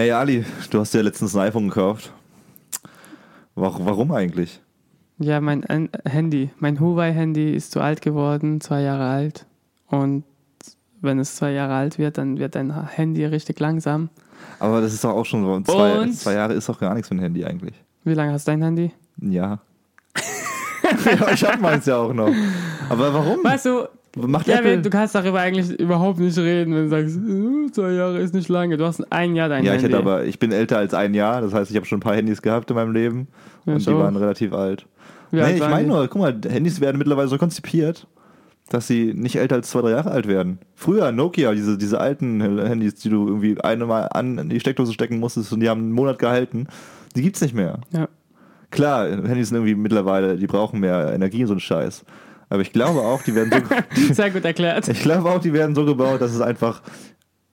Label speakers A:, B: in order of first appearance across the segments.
A: Hey Ali, du hast dir letztens ein iPhone gekauft. Warum, eigentlich?
B: Ja, mein An- Handy, mein Huawei-Handy ist zu alt geworden, zwei Jahre alt. Und wenn es zwei Jahre alt wird, dann wird dein Handy richtig langsam.
A: Aber das ist doch auch schon so. Zwei, zwei Jahre ist doch gar nichts für ein Handy eigentlich.
B: Wie lange hast du dein Handy?
A: Jahr. ja, ich hab meins ja auch noch. Aber warum?
B: Weißt du,
A: Macht
B: ja,
A: Apple?
B: du kannst darüber eigentlich überhaupt nicht reden, wenn du sagst, äh, zwei Jahre ist nicht lange. Du hast ein Jahr dein
A: ja, ich
B: Handy.
A: hätte aber, ich bin älter als ein Jahr, das heißt, ich habe schon ein paar Handys gehabt in meinem Leben
B: Ja,
A: und
B: ich
A: die
B: auch.
A: waren relativ alt.
B: Wie
A: nee,
B: alt
A: ich meine nur, guck mal, Handys werden mittlerweile so konzipiert, dass sie nicht älter als zwei, drei Jahre alt werden. Früher Nokia, diese, diese alten Handys, die du irgendwie einmal an die Steckdose stecken musstest und die haben einen Monat gehalten, die gibt's nicht mehr.
B: Ja.
A: Klar, Handys sind irgendwie mittlerweile, die brauchen mehr Energie und so ein Scheiß. Aber ich glaube auch, die werden so,
B: Sehr gut erklärt.
A: ich glaube auch, die werden so gebaut, dass es einfach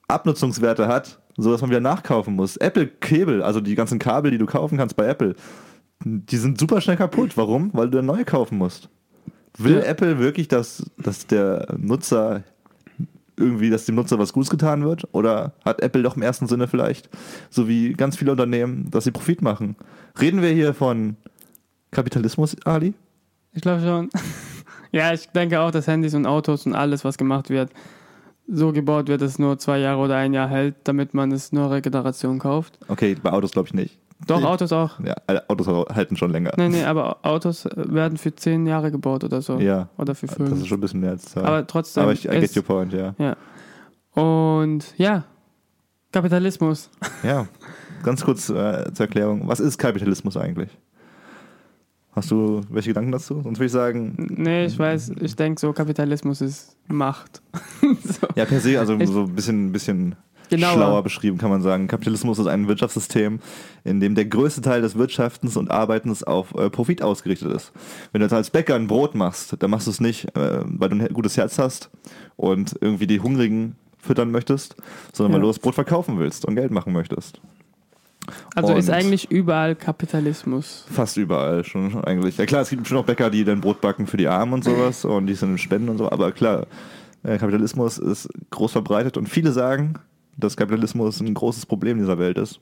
A: Abnutzungswerte hat, so dass man wieder nachkaufen muss. Apple-Kabel, also die ganzen Kabel, die du kaufen kannst bei Apple, die sind super schnell kaputt. Warum? Weil du dann neue kaufen musst. Will
B: Ja.
A: Apple wirklich, dass, dass der Nutzer irgendwie, dass dem Nutzer was Gutes getan wird? Oder hat Apple doch im ersten Sinne vielleicht, so wie ganz viele Unternehmen, dass sie Profit machen? Reden wir hier von Kapitalismus, Ali?
B: Ich glaube schon. Ja, ich denke auch, dass Handys und Autos und alles, was gemacht wird, so gebaut wird, dass es nur zwei Jahre oder ein Jahr hält, damit man es neuere Generation kauft.
A: Okay, bei Autos glaube ich nicht.
B: Doch,
A: Ich-
B: Autos auch.
A: Ja, Autos halten schon länger.
B: Nee, nee, aber Autos werden für zehn Jahre gebaut oder so.
A: Ja,
B: Oder für
A: das ist
B: fünf.
A: schon ein bisschen mehr als Zahl.
B: Aber trotzdem.
A: Aber ich, I get your point, ja.
B: und ja, Kapitalismus.
A: Ja, ganz kurz äh, zur Erklärung. Was ist Kapitalismus eigentlich? Hast du welche Gedanken dazu? Sonst würde ich sagen,
B: Nee, ich weiß, ich denke so, Kapitalismus ist Macht. so.
A: ja, per se, also
B: Ich-
A: so ein bisschen, bisschen
B: Genauer.
A: schlauer beschrieben kann man sagen. Kapitalismus ist ein Wirtschaftssystem, in dem der größte Teil des Wirtschaftens und Arbeitens auf äh, Profit ausgerichtet ist. Wenn du jetzt als Bäcker ein Brot machst, dann machst du es nicht, äh, weil du ein gutes Herz hast und irgendwie die Hungrigen füttern möchtest, sondern weil
B: Ja.
A: du das Brot verkaufen willst und Geld machen möchtest.
B: Also ist
A: Und-
B: eigentlich überall Kapitalismus.
A: Fast überall schon eigentlich. Ja klar, es gibt schon auch Bäcker, die dann Brot backen für die Armen und sowas und die sind in Spenden und so, aber klar, äh, Kapitalismus ist groß verbreitet und viele sagen, dass Kapitalismus ein großes Problem dieser Welt ist.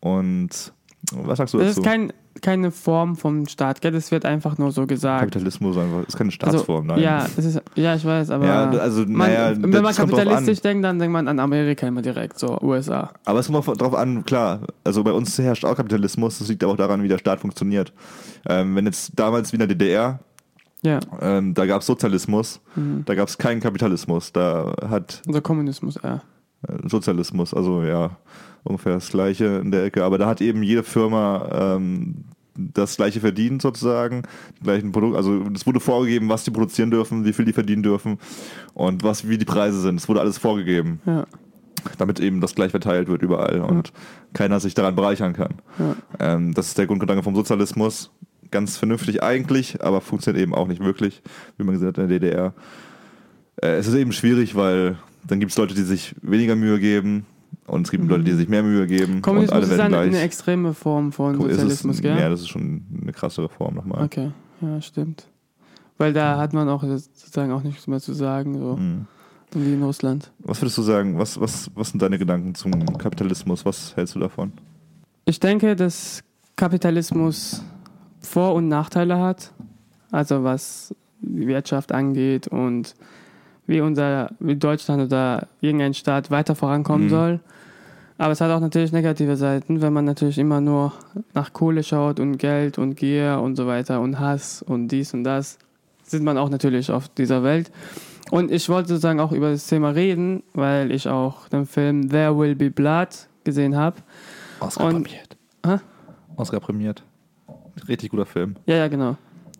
A: Und was sagst du
B: Das
A: dazu?
B: ist kein, keine Form vom Staat, gell? Das wird einfach nur so gesagt.
A: Kapitalismus einfach, ist keine
B: Also,
A: Staatsform, nein.
B: Ja, es ist, ja, ich weiß, aber
A: Ja, also,
B: man,
A: naja,
B: wenn man
A: das drauf
B: kapitalistisch denkt, dann denkt man an Amerika immer direkt, so USA.
A: Aber es kommt auch darauf an, klar, also bei uns herrscht auch Kapitalismus, das liegt aber auch daran, wie der Staat funktioniert. Ähm, wenn jetzt damals wie in der DDR,
B: Ja,
A: ähm, da gab es Sozialismus, da gab es keinen Kapitalismus, da hat
B: also Kommunismus, ja.
A: Sozialismus, also ja, ungefähr das gleiche in der Ecke. Aber da hat eben jede Firma ähm, das gleiche verdient sozusagen, gleichen Produkt. Also es wurde vorgegeben, was die produzieren dürfen, wie viel die verdienen dürfen und was wie die Preise sind. Es wurde alles vorgegeben,
B: Ja,
A: damit eben das gleich verteilt wird überall und keiner sich daran bereichern kann.
B: ja.
A: Ähm, das ist der Grundgedanke vom Sozialismus. Ganz vernünftig eigentlich, aber funktioniert eben auch nicht wirklich, wie man gesagt hat in der DDR. Äh, es ist eben schwierig, weil dann gibt es Leute, die sich weniger Mühe geben und es gibt Leute, die sich mehr Mühe geben und
B: Kommunismus
A: alle
B: ist eine, eine extreme Form von
A: es-
B: Sozialismus, gell?
A: Ja, das ist schon eine krasse Form nochmal.
B: Okay, ja, stimmt. Weil da hat man auch sozusagen auch nichts mehr zu sagen, so
A: Mhm.
B: wie in Russland.
A: Was würdest du sagen? Was, was, was sind deine Gedanken zum Kapitalismus? Was hältst du davon?
B: Ich denke, dass Kapitalismus Vor- und Nachteile hat. Also was die Wirtschaft angeht und wie unser, wie Deutschland oder irgendein Staat weiter vorankommen
A: Mhm.
B: soll. Aber es hat auch natürlich negative Seiten, wenn man natürlich immer nur nach Kohle schaut und Geld und Gier und so weiter und Hass und dies und das. Sieht man auch natürlich auf dieser Welt. Und ich wollte sozusagen auch über das Thema reden, weil ich auch den Film There Will Be Blood gesehen habe.
A: Oscar
B: Und-
A: prämiert.
B: Hä?
A: Oscar prämiert. Richtig guter Film.
B: Ja, ja, genau.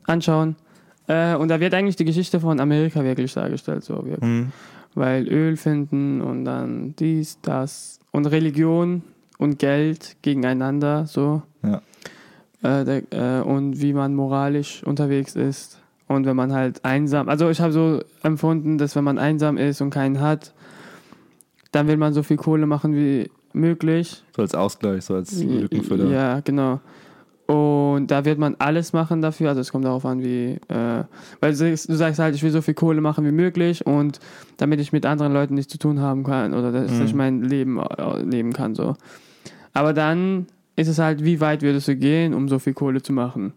B: Anschauen. Äh, und da wird eigentlich die Geschichte von Amerika wirklich dargestellt, so wirklich.
A: Mhm.
B: Weil Öl finden und dann dies, das und Religion und Geld gegeneinander, so.
A: Ja.
B: Äh, der, äh, und wie man moralisch unterwegs ist. Und wenn man halt einsam, also ich habe so empfunden, dass wenn man einsam ist und keinen hat, dann will man so viel Kohle machen wie möglich.
A: So als Ausgleich, so als Lückenfüller.
B: Ja, genau. Und da wird man alles machen dafür. Also es kommt darauf an, wie, äh, weil du sagst, halt, ich will so viel Kohle machen wie möglich und damit ich mit anderen Leuten nichts zu tun haben kann oder dass
A: Mhm.
B: ich mein Leben äh, leben kann so. Aber dann ist es halt, wie weit würdest du gehen, um so viel Kohle zu machen?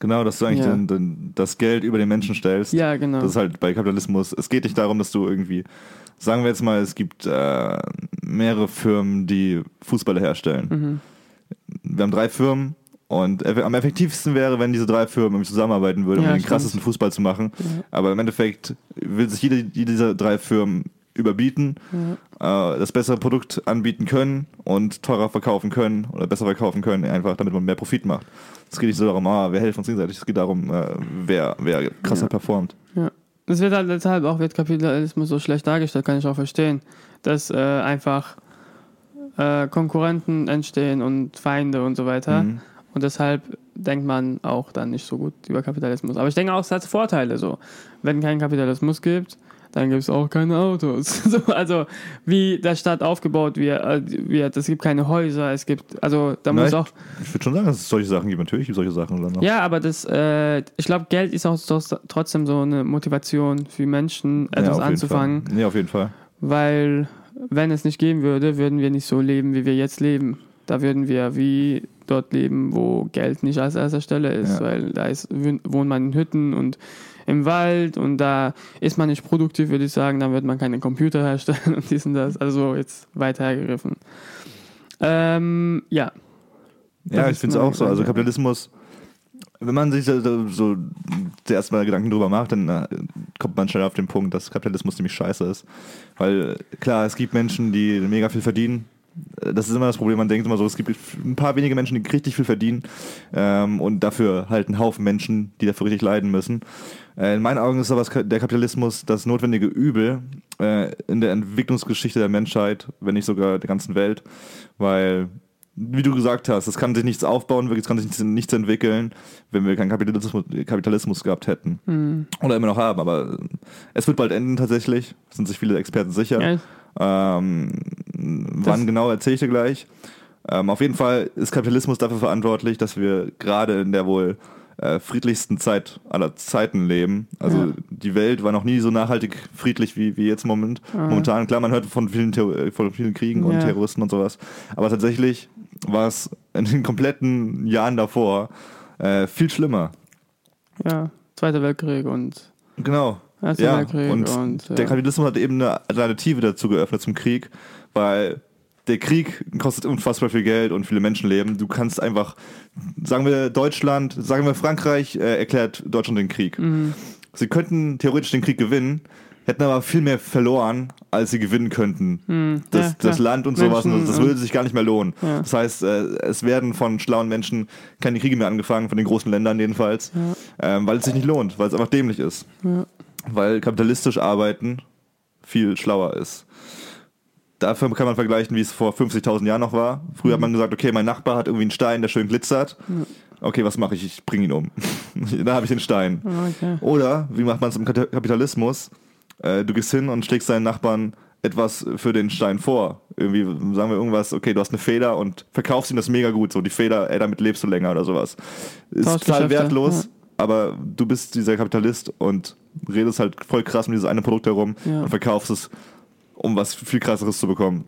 A: Genau, dass du eigentlich
B: Ja.
A: den, den, das Geld über den Menschen stellst.
B: Ja, genau.
A: Das ist halt bei Kapitalismus. Es geht nicht darum, dass du irgendwie, sagen wir jetzt mal, es gibt äh, mehrere Firmen, die Fußballer herstellen.
B: Mhm.
A: Wir haben drei Firmen und am effektivsten wäre, wenn diese drei Firmen zusammenarbeiten würden, um
B: Ja,
A: den
B: stimmt.
A: krassesten Fußball zu machen.
B: Ja.
A: Aber im Endeffekt will sich jede, jede dieser drei Firmen überbieten, äh, das bessere Produkt anbieten können und teurer verkaufen können oder besser verkaufen können, einfach damit man mehr Profit macht. Es geht nicht so darum, ah, wir helfen uns gegenseitig, es geht darum, äh, wer, wer krasser
B: Ja.
A: performt.
B: Ja. Es wird halt deshalb auch wird Kapitalismus so schlecht dargestellt, kann ich auch verstehen, dass äh, einfach äh, Konkurrenten entstehen und Feinde und so weiter.
A: Mhm.
B: Und deshalb denkt man auch dann nicht so gut über Kapitalismus. Aber ich denke auch, es hat Vorteile. So, wenn kein Kapitalismus gibt, dann gibt es auch keine Autos. so, also wie der Stadt aufgebaut wird, äh, wird, es gibt keine Häuser, es gibt, also da muss auch
A: Ich würde schon sagen, dass es solche Sachen gibt. Natürlich gibt es solche Sachen dann noch.
B: Ja, aber das, äh, ich glaube, Geld ist auch trotzdem so eine Motivation für Menschen,
A: Ja,
B: etwas
A: jeden
B: anzufangen,
A: Fall. Nee, auf jeden Fall.
B: weil wenn es nicht geben würde, würden wir nicht so leben, wie wir jetzt leben. Da würden wir wie dort leben, wo Geld nicht als erster Stelle ist,
A: Ja.
B: weil da ist, wohnt man in Hütten und im Wald und da ist man nicht produktiv, würde ich sagen, dann wird man keine Computer herstellen und dies und das. Also jetzt weiter hergegriffen. Ähm, ja.
A: Ja,
B: Das
A: ich
B: ist
A: finde es auch so. Also. Kapitalismus, wenn man sich so, so, zuerst mal Gedanken drüber macht, dann äh, kommt man schnell auf den Punkt, dass Kapitalismus ziemlich scheiße ist. Weil klar, es gibt Menschen, die mega viel verdienen. Das ist immer das Problem, man denkt immer so, es gibt ein paar wenige Menschen, die richtig viel verdienen ähm, und dafür halt einen Haufen Menschen, die dafür richtig leiden müssen. Äh, in meinen Augen ist aber der Kapitalismus das notwendige Übel äh, in der Entwicklungsgeschichte der Menschheit, wenn nicht sogar der ganzen Welt, weil wie du gesagt hast, es kann sich nichts aufbauen, es kann sich nichts, nichts entwickeln, wenn wir keinen Kapitalismus, Kapitalismus gehabt hätten.
B: Hm.
A: Oder immer noch haben, aber es wird bald enden tatsächlich, sind sich viele Experten sicher.
B: Ja,
A: Ähm, wann genau erzähle ich dir gleich. Ähm, auf jeden Fall ist Kapitalismus dafür verantwortlich, dass wir gerade in der wohl äh, friedlichsten Zeit aller Zeiten leben. Also
B: Ja.
A: die Welt war noch nie so nachhaltig friedlich wie, wie jetzt im Moment.
B: Ah.
A: Momentan, klar, man hört von vielen, Terror- äh, von vielen Kriegen und
B: Ja.
A: Terroristen und sowas. Aber tatsächlich war es in den kompletten Jahren davor äh, viel schlimmer.
B: ja. Zweiter Weltkrieg und
A: Genau.
B: Erster
A: Ja,
B: Weltkrieg
A: und,
B: und,
A: der. Kapitalismus hat eben eine Alternative dazu geöffnet zum Krieg, weil der Krieg kostet unfassbar viel Geld und viele Menschenleben. Du kannst einfach, sagen wir Deutschland, sagen wir Frankreich, äh, erklärt Deutschland den Krieg.
B: Mhm.
A: Sie könnten theoretisch den Krieg gewinnen, hätten aber viel mehr verloren, als sie gewinnen könnten.
B: Hm,
A: Das,
B: ja,
A: das. Land und sowas,
B: Menschen
A: das
B: und-
A: würde sich gar nicht mehr lohnen.
B: Ja.
A: Das heißt, äh, es werden von schlauen Menschen keine Kriege mehr angefangen, von den großen Ländern jedenfalls, ähm, weil es sich nicht lohnt, weil es einfach dämlich ist.
B: Ja.
A: Weil kapitalistisch arbeiten viel schlauer ist. Dafür kann man vergleichen, wie es vor 50.000 Jahren noch war. Früher
B: Mhm.
A: hat man gesagt, okay, mein Nachbar hat irgendwie einen Stein, der schön glitzert. Okay, was mache ich? Ich bringe ihn um. da habe ich den Stein.
B: Ah, Okay.
A: Oder, wie macht man es im Kapitalismus? Äh, du gehst hin und schlägst deinen Nachbarn etwas für den Stein vor. Irgendwie sagen wir irgendwas, okay, du hast eine Feder und verkaufst ihm das mega gut. So die Feder, ey, damit lebst du länger oder sowas. Ist total wertlos,
B: ja.
A: aber du bist dieser Kapitalist und redest halt voll krass um dieses eine Produkt herum
B: Ja.
A: und verkaufst es, um was viel krasseres zu bekommen.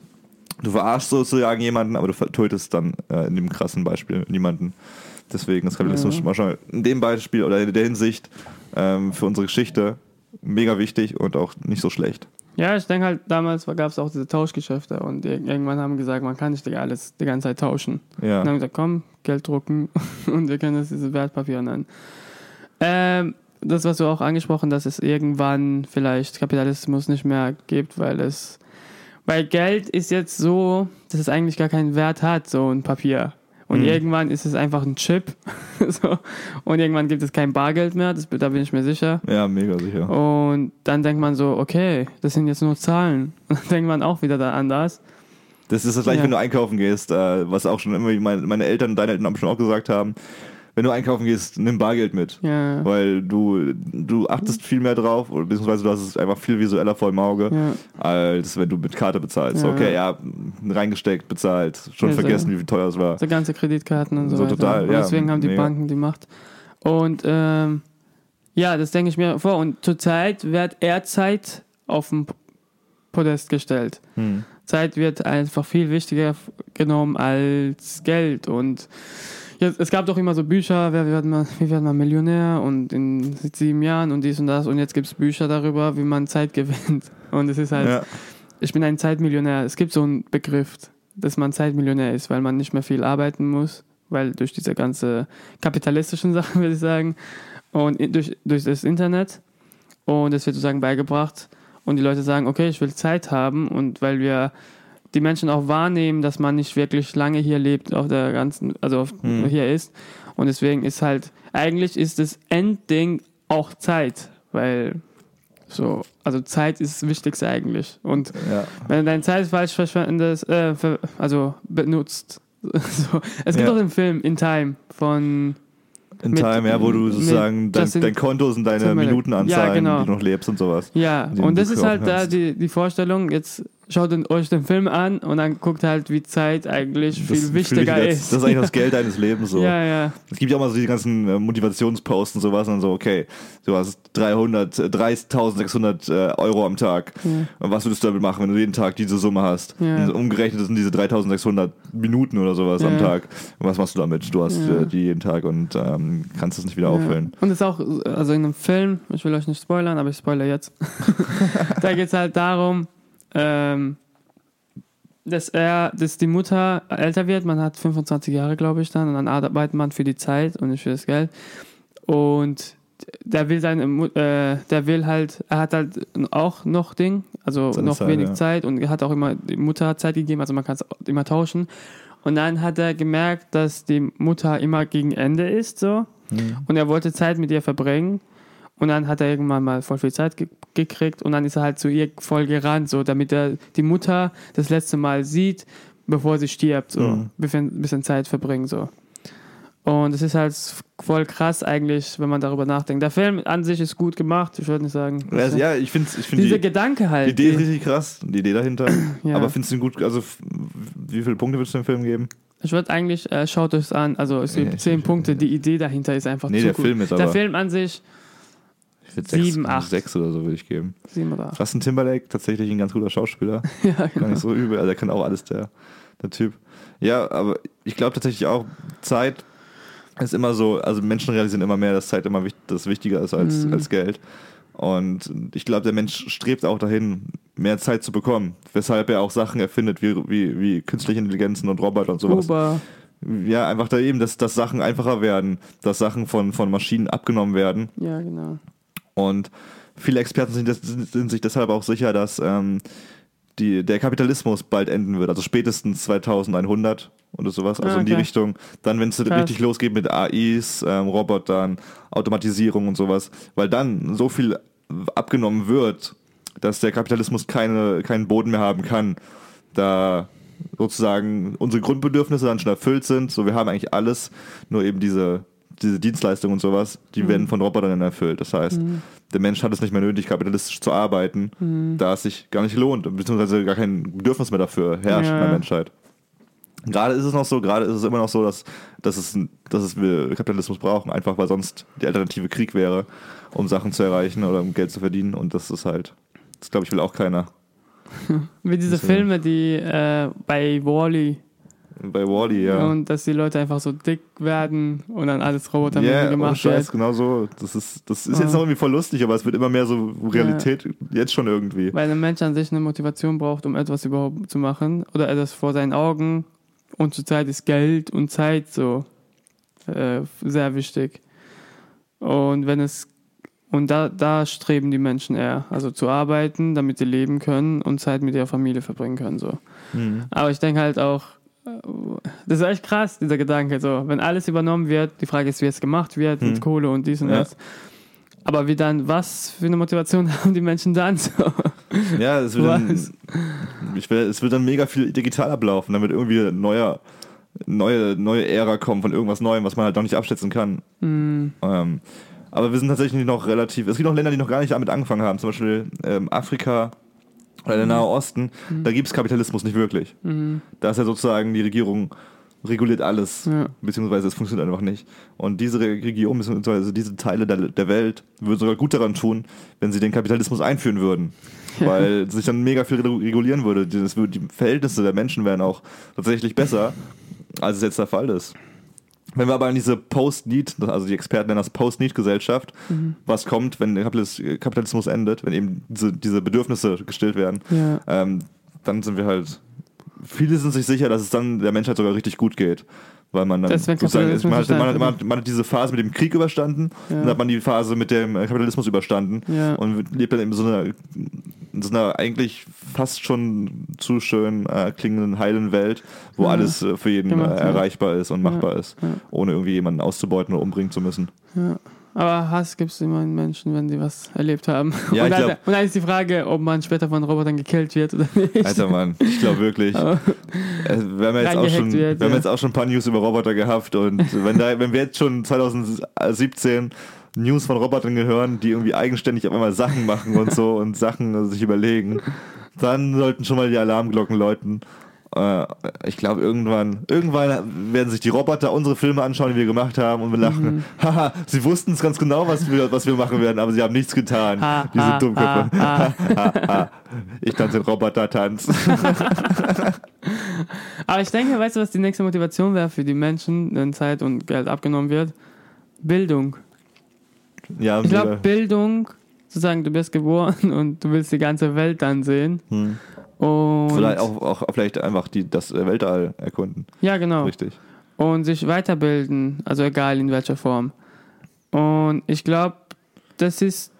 A: Du verarschst sozusagen jemanden, aber du tötest dann äh, in dem krassen Beispiel niemanden. Deswegen ist Kapitalismus
B: Ja.
A: wahrscheinlich in dem Beispiel oder in der Hinsicht ähm, für unsere Geschichte mega wichtig und auch nicht so schlecht.
B: Ja, ich denke halt, damals gab es auch diese Tauschgeschäfte und ir- irgendwann haben gesagt, man kann nicht alles die ganze Zeit tauschen.
A: Ja.
B: Und dann haben gesagt, komm, Geld drucken und wir können das diese Wertpapiere nennen. Ähm, das, was du auch angesprochen, dass es irgendwann vielleicht Kapitalismus nicht mehr gibt, weil es, weil Geld ist jetzt so, dass es eigentlich gar keinen Wert hat, so ein Papier. Und
A: Mhm.
B: irgendwann ist es einfach ein Chip. so. Und irgendwann gibt es kein Bargeld mehr, das, da bin ich mir sicher.
A: Ja, mega sicher.
B: Und dann denkt man so, okay, das sind jetzt nur Zahlen. Und dann denkt man auch wieder da anders.
A: Das ist das gleiche,
B: Ja.
A: wenn du einkaufen gehst, äh, was auch schon immer meine, meine Eltern und deine Eltern schon auch gesagt haben. Wenn du einkaufen gehst, nimm Bargeld mit.
B: Ja.
A: Weil du, du achtest viel mehr drauf, oder beziehungsweise du hast es einfach viel visueller vor dem Auge,
B: Ja.
A: als wenn du mit Karte bezahlst.
B: Ja.
A: Okay, ja, reingesteckt, bezahlt, schon
B: Ja, so.
A: vergessen, wie viel teuer es war.
B: So ganze Kreditkarten und so,
A: So
B: weiter.
A: total,
B: und
A: ja,
B: deswegen haben die
A: mega.
B: Banken die Macht. Und ähm, ja, das denke ich mir vor. Und zurzeit wird Erzeit auf den Podest gestellt.
A: Hm.
B: Zeit wird einfach viel wichtiger genommen als Geld. Und ja, es gab doch immer so Bücher, wer wird man, wie wird man Millionär und in sieben Jahren und dies und das. Und jetzt gibt es Bücher darüber, wie man Zeit gewinnt. Und es ist halt,
A: Ja.
B: ich bin ein Zeitmillionär. Es gibt so einen Begriff, dass man Zeitmillionär ist, weil man nicht mehr viel arbeiten muss, weil durch diese ganze kapitalistischen Sachen, würde ich sagen, und durch, durch das Internet. Und es wird sozusagen beigebracht. Und die Leute sagen, okay, ich will Zeit haben. Und weil wir die Menschen auch wahrnehmen, dass man nicht wirklich lange hier lebt, auf der ganzen, also auf,
A: Mhm.
B: hier ist. Und deswegen ist halt, eigentlich ist das Endding auch Zeit, weil so, also Zeit ist das Wichtigste eigentlich. Und
A: Ja.
B: wenn du deine Zeit falsch verschwendest, äh, also benutzt. So. Es gibt
A: Ja.
B: auch den Film In Time von
A: In
B: Mit-
A: Time, ja, wo du sozusagen dein, dein Konto sind deine
B: Timberlake.
A: Minutenanzahlen,
B: Ja, genau.
A: die du noch lebst und sowas.
B: Ja, und das ist halt da die, die Vorstellung, jetzt schaut euch den Film an und dann guckt halt, wie Zeit eigentlich
A: Das
B: viel
A: ist
B: wichtiger ist.
A: Das ist eigentlich das Geld deines Lebens so.
B: Ja, ja.
A: Es gibt ja auch mal so die ganzen äh, Motivationsposts und sowas und dann so, okay, du hast 300, äh, 30.600 äh, Euro am Tag. Und was würdest du damit machen, wenn du jeden Tag diese Summe hast?
B: Ja.
A: Umgerechnet sind diese 3.600 Minuten oder sowas am
B: Ja.
A: Tag. Und was machst du damit? Du hast
B: Ja.
A: äh, die jeden Tag und ähm, kannst es nicht wieder
B: Ja.
A: auffüllen.
B: Und es ist auch, also in einem Film, ich will euch nicht spoilern, aber ich spoilere jetzt. da geht es halt darum, ähm, dass er, dass die Mutter älter wird, man hat 25 Jahre, glaube ich, dann, und dann arbeitet man für die Zeit und nicht für das Geld. Und der will seine, äh, der will halt, er hat halt auch noch Ding, also
A: Seine
B: noch
A: Zeit,
B: wenig
A: ja.
B: Zeit und er hat auch immer, die Mutter hat Zeit gegeben, also man kann es immer tauschen. Und dann hat er gemerkt, dass die Mutter immer gegen Ende ist, so. Und er wollte Zeit mit ihr verbringen. Und dann hat er irgendwann mal voll viel Zeit ge gekriegt und dann ist er halt zu ihr voll gerannt, so damit er die Mutter das letzte Mal sieht, bevor sie stirbt, so
A: Mhm.
B: bisschen, bisschen Zeit verbringen, so. Und es ist halt voll krass eigentlich, wenn man darüber nachdenkt. Der Film an sich ist gut gemacht, ich würde nicht sagen.
A: Also, ja, ich finde ich find
B: Dieser
A: die,
B: Gedanke halt.
A: die Idee ist richtig krass, die Idee dahinter.
B: Ja.
A: Aber findest du ihn gut, also wie viele Punkte würdest du dem Film geben?
B: ich würde eigentlich, äh, schaut euch an, also es gibt
A: Ja,
B: zehn Punkte, die Idee dahinter ist einfach
A: Nee,
B: zu
A: der
B: gut.
A: Film ist
B: Der
A: aber-
B: Film an sich, Sieben,
A: sechs,
B: acht.
A: sechs oder so würde ich geben.
B: sieben oder acht.
A: Justin Timberlake, tatsächlich ein ganz guter Schauspieler.
B: Ja,
A: Gar
B: genau.
A: nicht so übel, also er kann auch alles, der, der Typ. Ja, aber ich glaube tatsächlich auch, Zeit ist immer so, also Menschen realisieren immer mehr, dass Zeit immer das wichtiger ist als,
B: Mhm.
A: als Geld. Und ich glaube, der Mensch strebt auch dahin, mehr Zeit zu bekommen, weshalb er auch Sachen erfindet, wie, wie, wie künstliche Intelligenzen und Roboter und sowas.
B: Uber,
A: Ja, einfach da eben, dass, dass Sachen einfacher werden, dass Sachen von, von Maschinen abgenommen werden.
B: ja, genau.
A: Und viele Experten sind, sind, sich deshalb auch sicher, dass ähm, die, der Kapitalismus bald enden wird, also spätestens 2100 oder sowas, also
B: Ah,
A: in die
B: okay.
A: Richtung. Dann, wenn es richtig losgeht mit AIs, ähm, Robotern, Automatisierung und sowas, weil dann so viel abgenommen wird, dass der Kapitalismus keine, keinen Boden mehr haben kann, da sozusagen unsere Grundbedürfnisse dann schon erfüllt sind. So, wir haben eigentlich alles, nur eben diese, diese Dienstleistungen und sowas, die werden von Robotern erfüllt. Das heißt, der Mensch hat es nicht mehr nötig, kapitalistisch zu arbeiten, da es sich gar nicht lohnt, beziehungsweise gar kein Bedürfnis mehr dafür herrscht in
B: Ja.
A: der Menschheit. Gerade ist es noch so, gerade ist es immer noch so, dass, dass, es, dass es wir Kapitalismus brauchen, einfach weil sonst die Alternative Krieg wäre, um Sachen zu erreichen oder um Geld zu verdienen. Und das ist halt, das glaube ich, will auch keiner.
B: Wie diese Filme, die äh, bei Wally
A: Bei Wally, ja.
B: und dass die Leute einfach so dick werden und dann alles Roboter
A: Ja, ohne
B: gemacht
A: Scheiß,
B: wird.
A: genau so. Das ist, das ist
B: Ah.
A: jetzt noch irgendwie voll lustig, aber es wird immer mehr so Realität, jetzt schon irgendwie.
B: Weil ein Mensch an sich eine Motivation braucht, um etwas überhaupt zu machen oder etwas vor seinen Augen. Und zurzeit ist Geld und Zeit so äh, sehr wichtig. Und wenn es und da, da streben die Menschen eher, also zu arbeiten, damit sie leben können und Zeit mit ihrer Familie verbringen können. So.
A: Mhm.
B: Aber ich denke halt auch, das ist echt krass, dieser Gedanke. So, wenn alles übernommen wird, die Frage ist, wie es gemacht wird, mit
A: Hm.
B: Kohle und dies und
A: Ja.
B: das. Aber wie dann, was für eine Motivation haben die Menschen dann? So?
A: Ja, es wird, dann, ich will, es wird dann mega viel digital ablaufen, damit irgendwie ein neuer, neue, neue Ära kommt von irgendwas Neuem, was man halt noch nicht abschätzen kann.
B: Hm,
A: Ähm, aber wir sind tatsächlich noch relativ. Es gibt noch Länder, die noch gar nicht damit angefangen haben, zum Beispiel ähm, Afrika oder der Nahe Osten. Da gibt es Kapitalismus nicht wirklich.
B: hm,
A: Da ist ja sozusagen die Regierung reguliert alles,
B: Ja.
A: beziehungsweise es funktioniert einfach nicht. Und diese Re- Region, beziehungsweise diese Teile der, der Welt würden sogar gut daran tun, wenn sie den Kapitalismus einführen würden. weil sich dann mega viel regulieren würde. Das, die Verhältnisse der Menschen wären auch tatsächlich besser, als es jetzt der Fall ist. Wenn wir aber in diese Post-Need, also die Experten nennen das Post-Need-Gesellschaft, mhm. was kommt, wenn der Kapitalismus endet, wenn eben diese, diese Bedürfnisse gestillt werden,
B: ja.
A: ähm, dann sind wir halt, viele sind sich sicher, dass es dann der Menschheit sogar richtig gut geht weil man dann sozusagen ist, man, hat, man, hat, man, hat, diese Phase mit dem Krieg überstanden, ja. dann hat man die Phase mit dem Kapitalismus überstanden
B: ja.
A: und lebt dann in so einer, in so einer eigentlich fast schon zu schön äh, klingenden heilen Welt, wo ja. alles äh, für jeden äh, erreichbar ist und machbar ist, ohne irgendwie jemanden auszubeuten oder umbringen zu müssen.
B: Ja. Aber Hass gibt es immer in Menschen, wenn sie was erlebt haben.
A: Ja,
B: und,
A: dann, glaub,
B: und dann ist die Frage, ob man später von Robotern gekillt wird oder nicht.
A: Alter Mann, ich glaube wirklich. äh, wir haben, jetzt auch schon, wird, wir haben jetzt auch schon ein paar News über Roboter gehabt und wenn, da, wenn wir jetzt schon 2017 News von Robotern gehören, die irgendwie eigenständig auf einmal Sachen machen und so und Sachen sich überlegen, dann sollten schon mal die Alarmglocken läuten. Äh, ich glaube, irgendwann, irgendwann werden sich die Roboter unsere Filme anschauen, die wir gemacht haben und wir lachen. Mhm. Haha, sie wussten es ganz genau, was wir, was wir machen werden, aber sie haben nichts getan.
B: Ha,
A: Diese
B: ha,
A: Dummköpfe.
B: Ha,
A: ich tanze den Roboter-Tanz.
B: aber ich denke, weißt du, was die nächste Motivation wäre für die Menschen, wenn Zeit und Geld abgenommen wird? Bildung.
A: Ja,
B: ich glaube, Bildung, sozusagen, du bist geboren und du willst die ganze Welt dann sehen.
A: Hm. Und vielleicht auch, auch vielleicht einfach die, das Weltall erkunden.
B: Ja, genau.
A: Richtig.
B: Und sich weiterbilden, also egal in welcher Form. Und ich glaube, das ist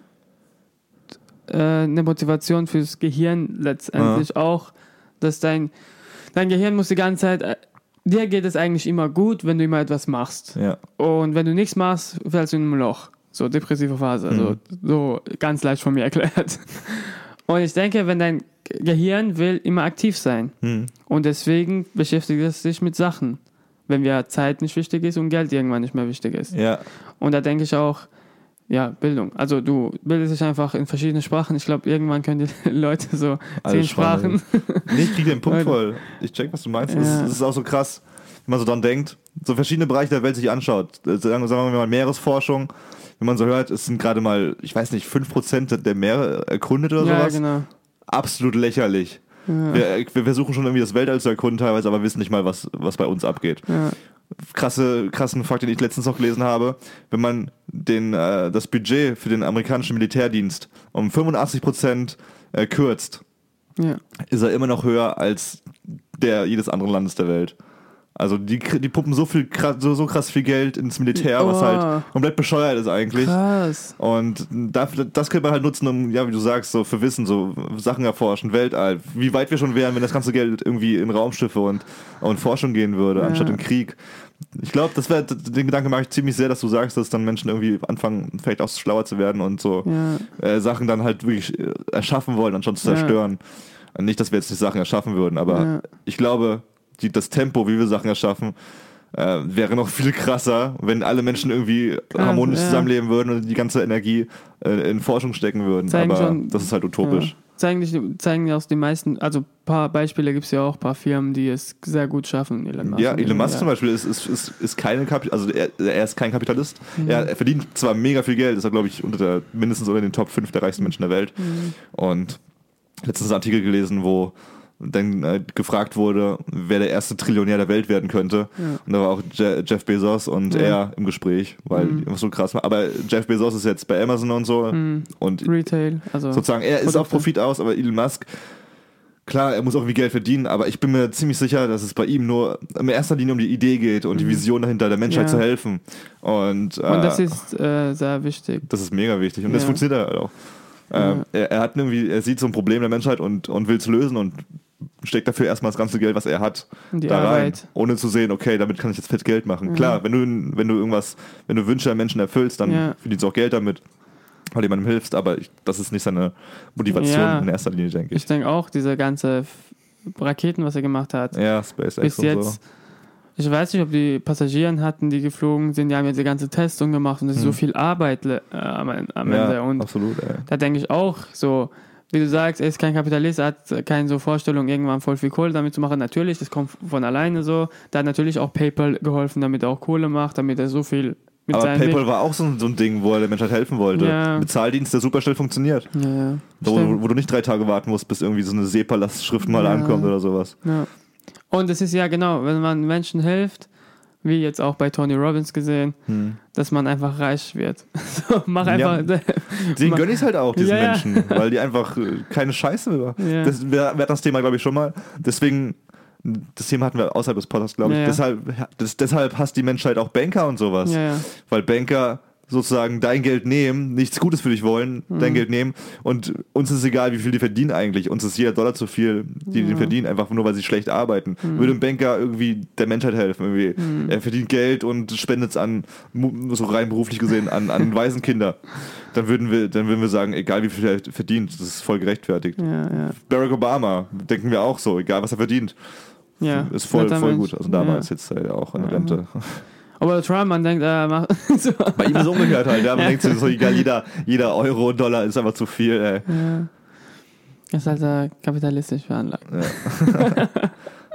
B: äh, eine Motivation fürs Gehirn letztendlich ja. auch, dass dein, dein Gehirn muss die ganze Zeit, äh, dir geht es eigentlich immer gut, wenn du immer etwas machst.
A: Ja.
B: Und wenn du nichts machst, fällst du in ein Loch. So depressive Phase, also mhm. so ganz leicht von mir erklärt. Und ich denke, wenn dein Gehirn will immer aktiv sein.
A: Hm.
B: Und deswegen beschäftigt es sich mit Sachen. Wenn wir Zeit nicht wichtig ist und Geld irgendwann nicht mehr wichtig ist.
A: Ja.
B: Und da denke ich auch, ja, Bildung. Also du bildest dich einfach in verschiedene Sprachen. Ich glaube, irgendwann können die Leute so Alle zehn Sprachen.
A: nee, ich kriege den Punkt voll. Ich check, was du meinst. Ja. Das, ist, das, ist auch so krass, wenn man so dann denkt, so verschiedene Bereiche der Welt sich anschaut. Sagen, sagen wir mal Meeresforschung. Wenn man so hört, es sind gerade mal, ich weiß nicht, 5% der Meere erkundet oder
B: ja,
A: sowas.
B: Genau
A: absolut lächerlich. Ja. Wir, wir, versuchen schon irgendwie das Weltall zu erkunden teilweise, aber wissen nicht mal, was, was bei uns abgeht.
B: Ja.
A: Krasse, krassen Fakt, den ich letztens noch gelesen habe, wenn man den, äh, das Budget für den amerikanischen Militärdienst um 85 Prozent äh, kürzt,
B: ja.
A: ist er immer noch höher als der jedes anderen Landes der Welt. Also die, die pumpen so viel so, so krass viel Geld ins Militär, oh. was halt komplett bescheuert ist eigentlich.
B: Krass.
A: Und dafür, das könnte man halt nutzen, um, ja, wie du sagst, so für Wissen, so Sachen erforschen, Weltall. Wie weit wir schon wären, wenn das ganze Geld irgendwie in Raumschiffe und, und Forschung gehen würde, ja. anstatt in Krieg. Ich glaube, das wäre den Gedanke mag ich ziemlich sehr, dass du sagst, dass dann Menschen irgendwie anfangen, vielleicht auch schlauer zu werden und so
B: ja.
A: äh, Sachen dann halt wirklich äh, erschaffen wollen, anstatt zu zerstören. Ja. Nicht, dass wir jetzt die Sachen erschaffen würden, aber ich glaube, die, das Tempo, wie wir Sachen erschaffen, äh, wäre noch viel krasser, wenn alle Menschen irgendwie Krass, harmonisch ja. zusammenleben würden und die ganze Energie äh, in Forschung stecken würden. Zeigen Aber schon, das ist halt utopisch. Ja.
B: Zeigen, zeigen aus den meisten, also ein paar Beispiele gibt es ja auch, ein paar Firmen, die es sehr gut schaffen.
A: Elon Musk ja, Elon Musk ja. zum Beispiel ist, ist, ist, ist keine Kapital, also er, er, ist kein Kapitalist. Mhm. Er, er, verdient zwar mega viel Geld, ist er glaube ich unter der, mindestens unter den Top 5 der reichsten Menschen der Welt.
B: Mhm.
A: Und letztens einen Artikel gelesen, wo dann äh, gefragt wurde, wer der erste Trillionär der Welt werden könnte.
B: Ja.
A: Und da war auch Je Jeff Bezos und ja. er im Gespräch, weil mhm. so krass war. Aber Jeff Bezos ist jetzt bei Amazon und so.
B: Mhm.
A: Und
B: Retail, also.
A: Sozusagen, er ist auf Profit aus, aber Elon Musk, klar, er muss auch irgendwie Geld verdienen, aber ich bin mir ziemlich sicher, dass es bei ihm nur in erster Linie um die Idee geht und mhm. die Vision dahinter, der Menschheit ja. zu helfen. Und, äh,
B: und das ist äh, sehr wichtig.
A: Das ist mega wichtig und das funktioniert halt auch. Ähm, er, er, hat irgendwie, er sieht so ein Problem der Menschheit und, und will es lösen und steckt dafür erstmal das ganze Geld, was er hat,
B: Die
A: da
B: Arbeit.
A: rein, ohne zu sehen, okay, damit kann ich jetzt fett Geld machen. Mhm. Klar, wenn du, wenn du irgendwas, wenn du Wünsche der Menschen erfüllst, dann
B: ja.
A: verdienst du auch Geld damit, weil jemandem hilfst, aber ich, das ist nicht seine Motivation
B: ja.
A: in erster Linie, denke ich.
B: Ich denke auch, diese ganze Raketen, was er gemacht hat.
A: Ja, SpaceX
B: bis
A: und
B: jetzt,
A: so.
B: Ich weiß nicht, ob die Passagieren hatten, die geflogen sind, die haben jetzt die ganze Testung gemacht und es ist
A: Hm.
B: so viel Arbeit äh, am, am
A: Ja,
B: Ende. Und
A: absolut, ey.
B: da denke ich auch so, wie du sagst, er ist kein Kapitalist, er hat keine so Vorstellung, irgendwann voll viel Kohle damit zu machen. Natürlich, das kommt von alleine so. Da hat natürlich auch PayPal geholfen, damit er auch Kohle macht, damit er so viel mit
A: Aber PayPal war auch so ein, so ein Ding, wo er der Menschheit helfen wollte.
B: Ja.
A: Bezahldienst, der super schnell funktioniert.
B: Ja, ja.
A: Wo, wo du nicht drei Tage warten musst, bis irgendwie so eine SEPA-Lastschrift mal
B: Ja.
A: ankommt oder sowas.
B: Ja. Und es ist ja genau, wenn man Menschen hilft, wie jetzt auch bei Tony Robbins gesehen,
A: Hm.
B: dass man einfach reich wird. So, mach einfach.
A: Den
B: Ma-
A: gönne ich halt auch, diesen
B: Ja, ja.
A: Menschen, weil die einfach äh, keine Scheiße.
B: Ja.
A: Das, wir, wir hatten das Thema, glaube ich, schon mal. Deswegen, das Thema hatten wir außerhalb des Podcasts, glaube ich.
B: Ja, ja.
A: Deshalb, das, deshalb hasst die Menschheit auch Banker und sowas.
B: Ja, ja.
A: Weil Banker sozusagen dein Geld nehmen, nichts Gutes für dich wollen,
B: Mhm.
A: dein Geld nehmen und uns ist egal, wie viel die verdienen eigentlich. Uns ist jeder Dollar zu viel, die den verdienen, einfach nur, weil sie schlecht arbeiten.
B: Mhm.
A: Würde ein Banker irgendwie der Menschheit helfen, irgendwie. Er verdient Geld und spendet es an, so rein beruflich gesehen, an, an Waisenkinder. Dann würden wir, dann würden wir sagen, egal wie viel er verdient, das ist voll gerechtfertigt.
B: Ja, ja.
A: Barack Obama, denken wir auch so, egal was er verdient.
B: ja.
A: Ist voll, voll gut. Also damals
B: Ja.
A: jetzt äh, auch in
B: Ja.
A: Rente.
B: Aber Trump, man denkt, er macht. so.
A: Bei ihm ist es umgekehrt halt. Ja, man denkt sich so, egal, jeder, jeder Euro und Dollar ist einfach zu viel. Ey.
B: Ja. Ist halt äh, kapitalistisch veranlagt.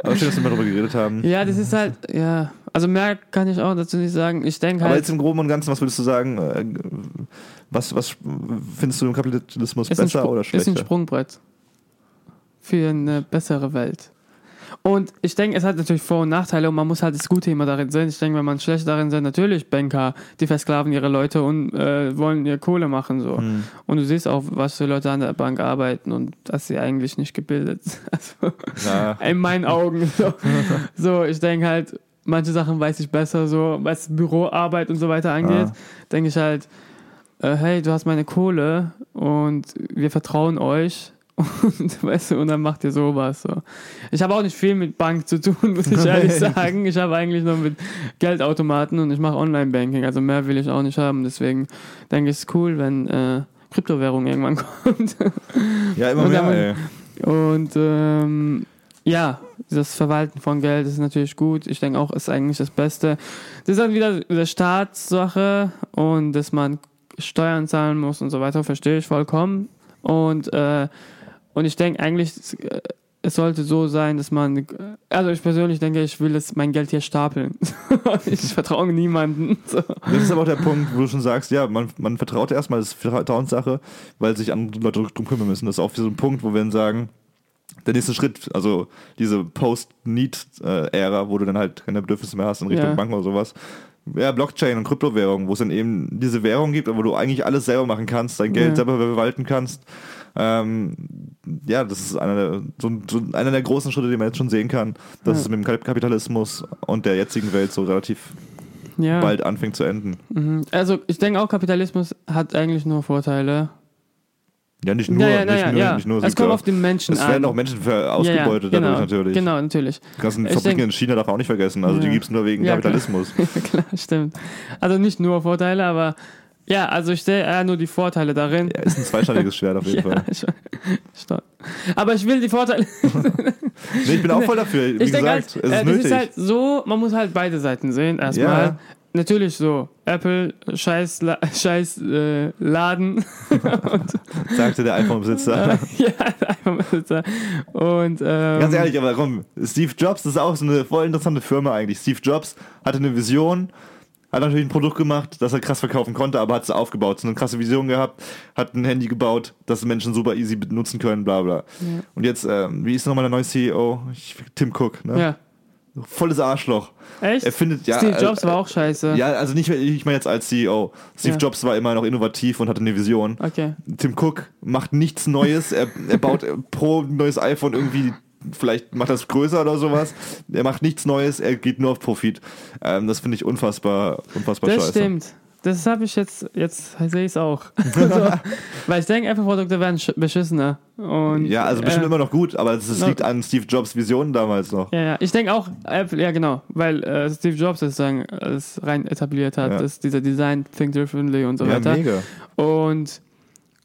A: Aber schön, dass wir mal darüber geredet haben.
B: Ja, das ist halt, ja. Also mehr kann ich auch dazu nicht sagen. Ich denke
A: Aber
B: halt,
A: jetzt im Groben und Ganzen, was würdest du sagen? äh, Was, was findest du im Kapitalismus besser oder
B: ist ein
A: schlechter?
B: Sprungbrett für eine bessere Welt. Und ich denke, es hat natürlich Vor- und Nachteile und man muss halt das Gute immer darin sehen. Ich denke, wenn man schlecht darin sind, natürlich Banker, die versklaven ihre Leute und äh, wollen ihr Kohle machen. so.
A: Hm.
B: Und du siehst auch, was für Leute an der Bank arbeiten und dass sie eigentlich nicht gebildet sind. Also,
A: Ja.
B: in meinen Augen. So, so ich denke halt, manche Sachen weiß ich besser, so was Büroarbeit und so weiter angeht.
A: Ah.
B: Denke ich halt, äh, hey, du hast meine Kohle und wir vertrauen euch. Und, weißt du, und dann macht ihr sowas. So. Ich habe auch nicht viel mit Bank zu tun, muss ich ehrlich sagen. Ich habe eigentlich nur mit Geldautomaten und ich mache Online-Banking. Also mehr will ich auch nicht haben. Deswegen denke ich, es ist cool, wenn äh, Kryptowährung irgendwann kommt.
A: ja, immer
B: Und
A: mehr,
B: dann-. Und ähm, ja, das Verwalten von Geld ist natürlich gut. Ich denke auch, ist eigentlich das Beste. Das ist dann wieder eine Staatssache und dass man Steuern zahlen muss und so weiter, verstehe ich vollkommen. Und, äh, und ich denke eigentlich, es, äh, es sollte so sein, dass man, also ich persönlich denke, ich will das, mein Geld hier stapeln. ich vertraue niemanden. So.
A: Das ist aber auch der Punkt, wo du schon sagst, ja, man, man vertraut erstmal, das ist Vertrauenssache, weil sich andere Leute drum kümmern müssen. Das ist auch so ein Punkt, wo wir dann sagen, der nächste Schritt, also diese Post-Need-Ära, wo du dann halt keine Bedürfnisse mehr hast in Richtung
B: Ja.
A: Banken oder sowas. Ja, Blockchain und Kryptowährung, wo es dann eben diese Währung gibt, wo du eigentlich alles selber machen kannst, dein Geld
B: Ja.
A: selber verwalten kannst. Ähm, ja, das ist einer der, so, so einer der großen Schritte, die man jetzt schon sehen kann, dass
B: Ja.
A: es mit dem Kap- Kapitalismus und der jetzigen Welt so relativ
B: Ja.
A: bald anfängt zu enden.
B: Mhm. Also ich denke auch, Kapitalismus hat eigentlich nur Vorteile.
A: Ja, nicht nur,
B: ja, ja,
A: nicht, nur nicht nur.
B: es kommt auf den Menschen
A: es
B: an.
A: werden auch Menschen ver- ausgebeutet
B: genau,
A: dadurch natürlich.
B: Genau, natürlich.
A: Die ganzen
B: Ich
A: Fabriken
B: denk-
A: in China darf man auch nicht vergessen. Also die gibt es nur wegen
B: Ja, klar.
A: Kapitalismus.
B: Klar, stimmt. Also nicht nur Vorteile, aber ja, also ich sehe eher nur die Vorteile darin.
A: Ja, ist ein zweischneidiges Schwert auf jeden Fall.
B: ich. Aber ich will die Vorteile.
A: Nee, ich bin auch voll dafür. Wie
B: ich denke halt,
A: gesagt, es
B: äh,
A: ist
B: das
A: nötig.
B: ist halt so, man muss halt beide Seiten sehen. Erstmal.
A: Ja.
B: Natürlich so, Apple, scheiß, La scheiß äh, Laden.
A: sagte der iPhone-Besitzer.
B: ja, iPhone-Besitzer. Und ähm,
A: Ganz ehrlich, aber komm, Steve Jobs, ist auch so eine voll interessante Firma eigentlich. Steve Jobs hatte eine Vision, hat natürlich ein Produkt gemacht, das er krass verkaufen konnte, aber hat es aufgebaut. So eine krasse Vision gehabt, hat ein Handy gebaut, das Menschen super easy benutzen können, bla bla. Und jetzt, ähm, wie ist nochmal der neue CEO? Ich, Tim Cook, ne?
B: Ja.
A: Volles Arschloch.
B: Echt?
A: Er findet, ja,
B: Steve Jobs
A: äh,
B: war auch scheiße.
A: Ja, also nicht, ich meine jetzt als CEO. Steve
B: Ja.
A: Jobs war immer noch innovativ und hatte eine Vision.
B: Okay.
A: Tim Cook macht nichts Neues. Er, er baut pro neues iPhone irgendwie, vielleicht macht es größer oder sowas. Er macht nichts Neues, er geht nur auf Profit. Ähm, das finde ich unfassbar, unfassbar
B: Das
A: scheiße.
B: stimmt. Das habe ich jetzt, jetzt sehe ich es auch. so, weil ich denke, Apple-Produkte werden sch- beschissener. Und,
A: Ja, also bestimmt
B: äh,
A: immer noch gut, aber das, das
B: no-
A: liegt an Steve Jobs Vision damals noch.
B: Ja, ja. Ich denke auch, Apple, ja genau, weil äh, Steve Jobs sozusagen es rein etabliert hat,
A: Ja.
B: dass dieser Design Think Differently und so
A: Ja,
B: weiter.
A: mega.
B: Und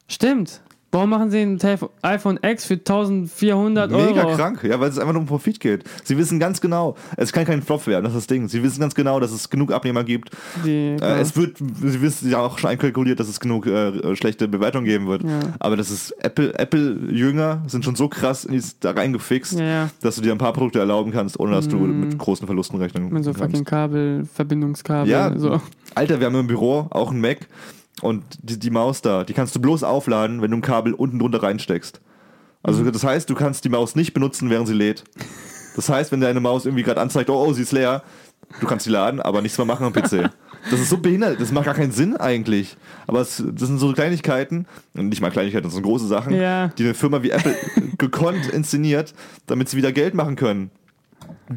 B: stimmt. Warum machen sie ein iPhone X für 1400
A: Mega
B: Euro?
A: krank, ja, weil es einfach nur um Profit geht. Sie wissen ganz genau, es kann kein Flop werden, das ist das Ding. Sie wissen ganz genau, dass es genug Abnehmer gibt.
B: Die,
A: Äh, es wird, sie wissen ja auch schon einkalkuliert, dass es genug äh, schlechte Bewertungen geben wird.
B: Ja.
A: Aber das ist Apple, Apple-Jünger sind schon so krass in dies- da reingefixt,
B: ja, ja.
A: dass du dir ein paar Produkte erlauben kannst, ohne dass du mit großen Verlusten rechnen
B: Mit so fucking
A: kannst.
B: Kabel, Verbindungskabel.
A: Ja,
B: So.
A: Alter, wir haben im Büro auch einen Mac und die, die Maus da, die kannst du bloß aufladen, wenn du ein Kabel unten drunter reinsteckst. Also
B: Mhm.
A: das heißt, du kannst die Maus nicht benutzen, während sie lädt. Das heißt, wenn deine Maus irgendwie gerade anzeigt, oh, oh, sie ist leer, du kannst sie laden, aber nichts mehr machen am PC. Das ist so behindert, das macht gar keinen Sinn eigentlich. Aber es, das sind so Kleinigkeiten, nicht mal Kleinigkeiten, das sind große Sachen,
B: Ja.
A: die eine Firma wie Apple gekonnt inszeniert, damit sie wieder Geld machen können.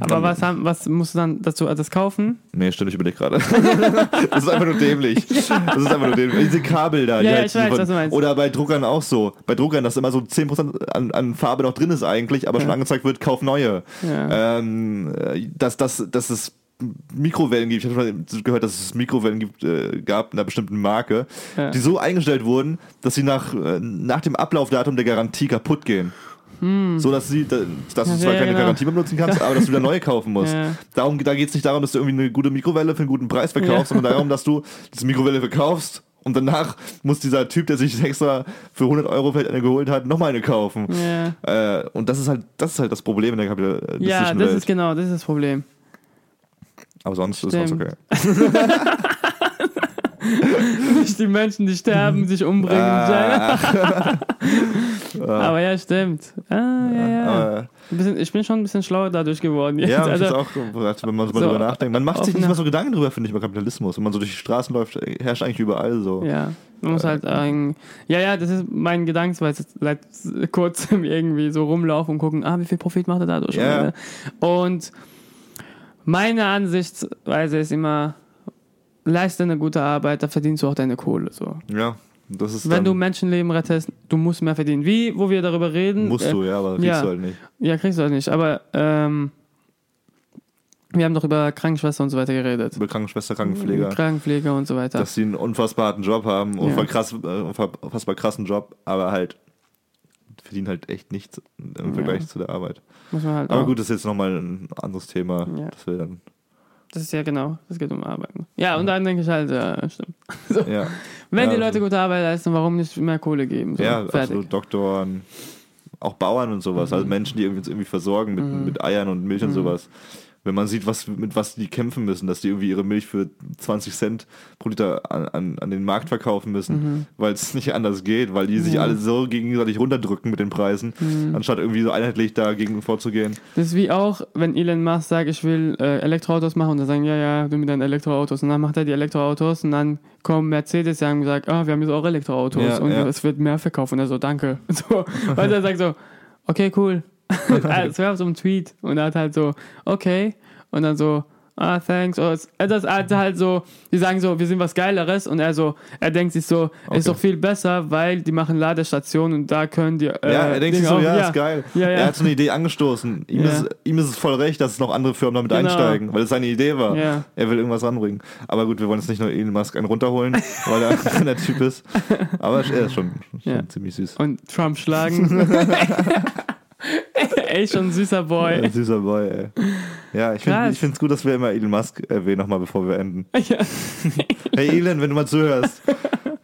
B: Aber was, haben, was musst du dann dazu das kaufen?
A: Nee, stimmt, ich überlege gerade. das ist einfach nur dämlich. Das ist einfach nur dämlich. Diese Kabel da. die
B: Ja, ja,
A: halt
B: ich weiß,
A: von-
B: was du meinst.
A: Oder bei Druckern auch so. Bei Druckern, dass immer so 10% an, an Farbe noch drin ist eigentlich, aber schon angezeigt wird, kauf neue.
B: Ja.
A: Ähm, äh, dass, dass, dass es Mikrowellen gibt. Ich habe schon mal gehört, dass es Mikrowellen gibt, äh, gab in einer bestimmten Marke,
B: Ja.
A: die so eingestellt wurden, dass sie nach, äh, nach dem Ablaufdatum der Garantie kaputt gehen. So dass sie, da- dass du zwar
B: ja,
A: keine
B: genau.
A: Garantie mehr benutzen kannst, aber dass du wieder neue kaufen musst.
B: Ja.
A: Darum, da geht es nicht darum, dass du irgendwie eine gute Mikrowelle für einen guten Preis verkaufst, sondern darum, dass du diese Mikrowelle verkaufst und danach muss dieser Typ, der sich extra für 100 Euro vielleicht eine geholt hat, nochmal eine kaufen.
B: Ja,
A: Äh, und das ist halt, das ist halt das Problem in der kapitalistischen
B: ja das
A: Welt.
B: ist genau, das ist das Problem.
A: aber sonst ist es
B: Stimmt.
A: okay.
B: Nicht die Menschen, die sterben, sich umbringen.
A: Ah,
B: Aber ja, stimmt. Ah, ja, ja. Ein bisschen, ich bin schon ein bisschen schlauer dadurch geworden. Jetzt.
A: ja, ich
B: also,
A: jetzt auch gedacht, wenn man so mal drüber nachdenkt. Man macht sich nicht mal so Gedanken drüber, finde ich, über Kapitalismus. Wenn man so durch die Straßen läuft, herrscht eigentlich überall so.
B: ja, man muss halt ein, ja, ja, das ist mein Gedanke, weil ich jetzt seit kurzem irgendwie so rumlaufen und gucken, ah, wie viel Profit macht er dadurch?
A: Ja.
B: Und meine Ansichtsweise ist immer, leiste eine gute Arbeit, da verdienst du auch deine Kohle. So.
A: Ja, ist
B: Wenn du Menschenleben rettest, du musst mehr verdienen. Wie, wo wir darüber reden.
A: musst
B: äh,
A: du, ja, aber kriegst
B: ja.
A: du halt nicht.
B: Ja, kriegst du halt nicht. Aber ähm, wir haben doch über Krankenschwester und so weiter geredet.
A: Über Krankenschwester, Krankenpfleger.
B: Krankenpfleger und so weiter.
A: dass sie einen unfassbar harten Job haben,
B: Ja.
A: unfassbar, krass, äh, unfassbar krassen Job, aber halt verdienen halt echt nichts im Vergleich zu der Arbeit.
B: Muss man halt
A: Aber
B: auch.
A: gut, das ist jetzt nochmal ein anderes Thema.
B: Ja.
A: Das will dann,
B: Das ist ja genau, das geht um Arbeiten. Ja, und dann denke ich halt, ja, stimmt.
A: ja,
B: Wenn die Leute
A: also-
B: gute Arbeit leisten, warum nicht mehr Kohle geben? So,
A: ja
B: fertig.
A: absolut, Doktoren, auch Bauern und sowas,
B: Mhm.
A: also Menschen, die irgendwie, irgendwie versorgen mit, mit Eiern und Milch und sowas. Wenn man sieht, was, mit was die kämpfen müssen, dass die irgendwie ihre Milch für 20 Cent pro Liter an, an, an den Markt verkaufen müssen,
B: Mhm.
A: weil es nicht anders geht, weil die sich alle so gegenseitig runterdrücken mit den Preisen,
B: Mhm.
A: anstatt irgendwie so einheitlich dagegen vorzugehen.
B: Das ist wie auch, wenn Elon Musk sagt, ich will äh, Elektroautos machen und dann sagen, ja, ja, du mit deinen Elektroautos. Und dann macht er die Elektroautos und dann kommen Mercedes, haben gesagt, ah, wir haben jetzt auch Elektroautos
A: Ja,
B: und
A: ja.
B: es wird mehr verkaufen. Und er so, danke. So, weil er sagt so, okay, cool. Es war so ein Tweet und er hat halt so, okay. Und dann so, ah, thanks. Oder es- er das hat halt so, die sagen so, wir sind was Geileres und er so, er denkt sich so, ist
A: Okay.
B: doch viel besser, weil die machen Ladestationen und da können die. Äh,
A: ja, er denkt sich so,
B: auch-
A: ja, ist geil.
B: Ja, ja.
A: Er hat so eine Idee angestoßen. Ihm,
B: Ja.
A: ist, ihm ist es voll recht, dass noch andere Firmen damit
B: Genau.
A: einsteigen, weil es seine Idee war.
B: Ja.
A: Er will irgendwas ranbringen. Aber gut, wir wollen jetzt nicht nur Elon Musk einen runterholen, weil er der Typ ist. Aber er ist schon, schon
B: Ja.
A: ziemlich süß.
B: und Trump schlagen. Ey, schon ein süßer Boy.
A: Ein süßer Boy, ey. Ja, ich finde es gut, dass wir immer Elon Musk erwähnen, nochmal bevor wir enden.
B: Ja.
A: Hey Elon, wenn du mal zuhörst,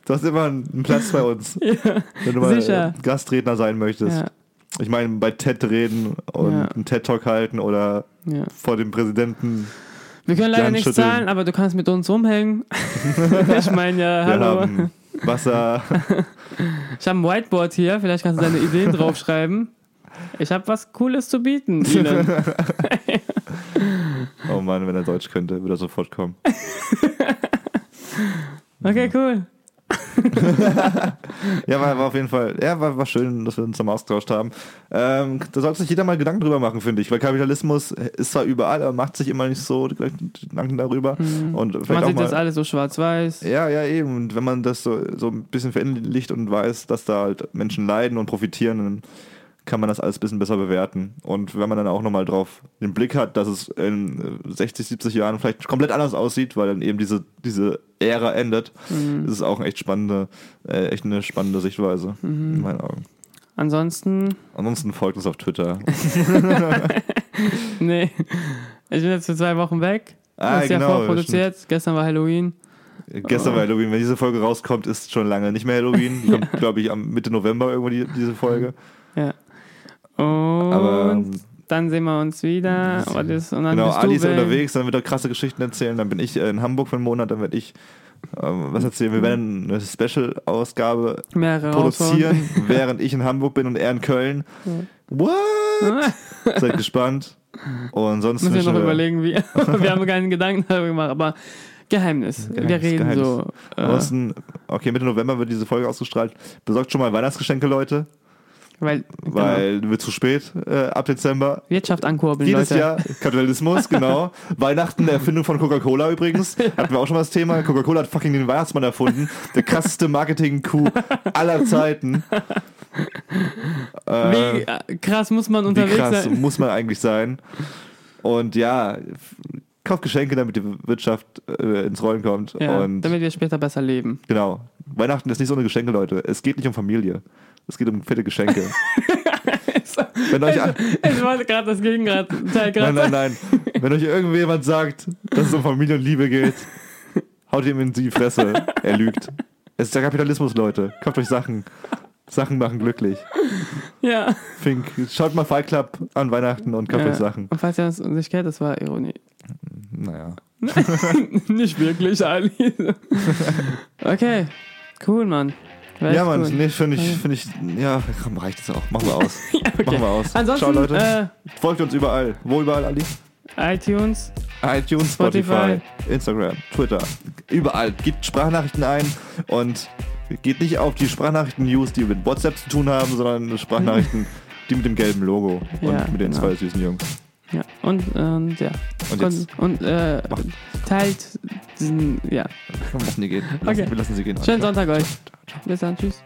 A: du hast immer einen Platz bei uns. Wenn du mal
B: Sicher.
A: Gastredner sein möchtest.
B: Ja,
A: Ich meine, bei TED reden und
B: Ja.
A: einen TED-Talk halten oder
B: ja.
A: vor dem Präsidenten.
B: Wir können leider nichts
A: schütteln.
B: zahlen, aber du kannst mit uns rumhängen. ich meine ja,
A: Wir
B: hallo.
A: haben Wasser.
B: Ich habe ein Whiteboard hier, vielleicht kannst du deine Ideen draufschreiben. Ich habe was Cooles zu bieten.
A: Oh Mann, wenn er Deutsch könnte, würde er sofort kommen.
B: Okay, cool.
A: Ja, war, war auf jeden Fall, ja, war, war schön, dass wir uns nochmal austauscht haben. Ähm, da sollte sich jeder mal Gedanken drüber machen, finde ich, weil Kapitalismus ist zwar überall, aber macht sich immer nicht so Gedanken darüber. Und vielleicht
B: Mhm. Man sieht
A: mal,
B: das alles so schwarz-weiß.
A: Ja, ja, eben. Und wenn man das so, so ein bisschen verinnerlicht und weiß, dass da halt Menschen leiden und profitieren, dann kann man das alles ein bisschen besser bewerten. Und wenn man dann auch nochmal drauf den Blick hat, dass es in 60, 70 Jahren vielleicht komplett anders aussieht, weil dann eben diese, diese Ära endet,
B: Mhm.
A: ist es auch echt spannende, äh, echt eine spannende Sichtweise
B: Mhm.
A: in meinen Augen.
B: Ansonsten,
A: Ansonsten folgt uns auf Twitter.
B: nee. Ich bin jetzt für zwei Wochen weg.
A: Ah,
B: das ist ja
A: genau,
B: vorproduziert. Gestern war Halloween.
A: Gestern war Halloween. Wenn diese Folge rauskommt, ist schon lange nicht mehr Halloween. Die Kommt, glaube ich, am Mitte November irgendwo die, diese Folge.
B: Ja. Und
A: Aber
B: dann sehen wir uns wieder. Das, und dann
A: genau,
B: bist
A: Ali ist
B: weg.
A: unterwegs, dann wird er krasse Geschichten erzählen. Dann bin ich äh, in Hamburg für einen Monat, dann werde ich ähm, was erzählen. Wir werden eine Special-Ausgabe produzieren, während ich in Hamburg bin und er in Köln. What? Seid gespannt. Und sonst
B: Müssen wir noch überlegen, wie. wir haben keinen Gedanken darüber gemacht, aber Geheimnis. wir
A: Geheimnis,
B: reden
A: Geheimnis.
B: so. Äh,
A: okay, Mitte November wird diese Folge ausgestrahlt. Besorgt schon mal Weihnachtsgeschenke, Leute,
B: weil,
A: weil wird zu spät äh, ab Dezember.
B: genau. Wirtschaft ankurbeln,
A: Jedes
B: Leute.
A: Jahr Kapitalismus, genau. Weihnachten, Erfindung von Coca-Cola übrigens. Hatten wir auch schon mal das Thema. Coca-Cola hat fucking den Weihnachtsmann erfunden. Der krasseste Marketing-Coup aller Zeiten.
B: Wie
A: Äh,
B: äh, krass muss man
A: wie
B: unterwegs
A: krass
B: sein?
A: muss man eigentlich sein. Und ja, kauft Geschenke, damit die Wirtschaft äh, ins Rollen kommt.
B: Ja,
A: und
B: damit wir später besser leben.
A: genau. Weihnachten ist nicht so eine Geschenke, Leute. Es geht nicht um Familie. Es geht um fette Geschenke. Wenn euch, an-
B: Ich wollte gerade das Gegenteil
A: nein,
B: gerade
A: nein, nein. Wenn euch irgendjemand sagt, dass es um Familie und Liebe geht, haut ihm in die Fresse. Er lügt. Es ist der Kapitalismus, Leute. Kauft euch Sachen. Sachen machen glücklich.
B: Ja.
A: Fink, schaut mal Fight Club an Weihnachten und kauft
B: ja.
A: euch Sachen.
B: Und falls ihr das nicht kennt, das war Ironie.
A: Naja.
B: nicht wirklich, Ali. okay, cool, Mann. War
A: Ja, Mann,
B: cool.
A: nee, finde ich, finde ich, ja, komm, reicht es auch. Machen wir aus.
B: okay.
A: Machen wir aus.
B: Ansonsten,
A: Ciao, Leute.
B: Äh,
A: Folgt uns überall. Wo überall, Ali?
B: iTunes,
A: iTunes, Spotify,
B: Spotify.
A: Instagram, Twitter, überall. Gebt Sprachnachrichten ein und geht nicht auf die Sprachnachrichten-News, die mit WhatsApp zu tun haben, sondern Sprachnachrichten, die mit dem gelben Logo und
B: Ja,
A: mit den
B: genau.
A: zwei süßen Jungs.
B: Ja. Und, und ja.
A: Und jetzt
B: Und, und äh,
A: Mach.
B: teilt diesen, ja.
A: lassen die gehen. Lassen,
B: Okay.
A: Wir lassen sie gehen.
B: Schönen. Sonntag euch. Bis dann, tschüss.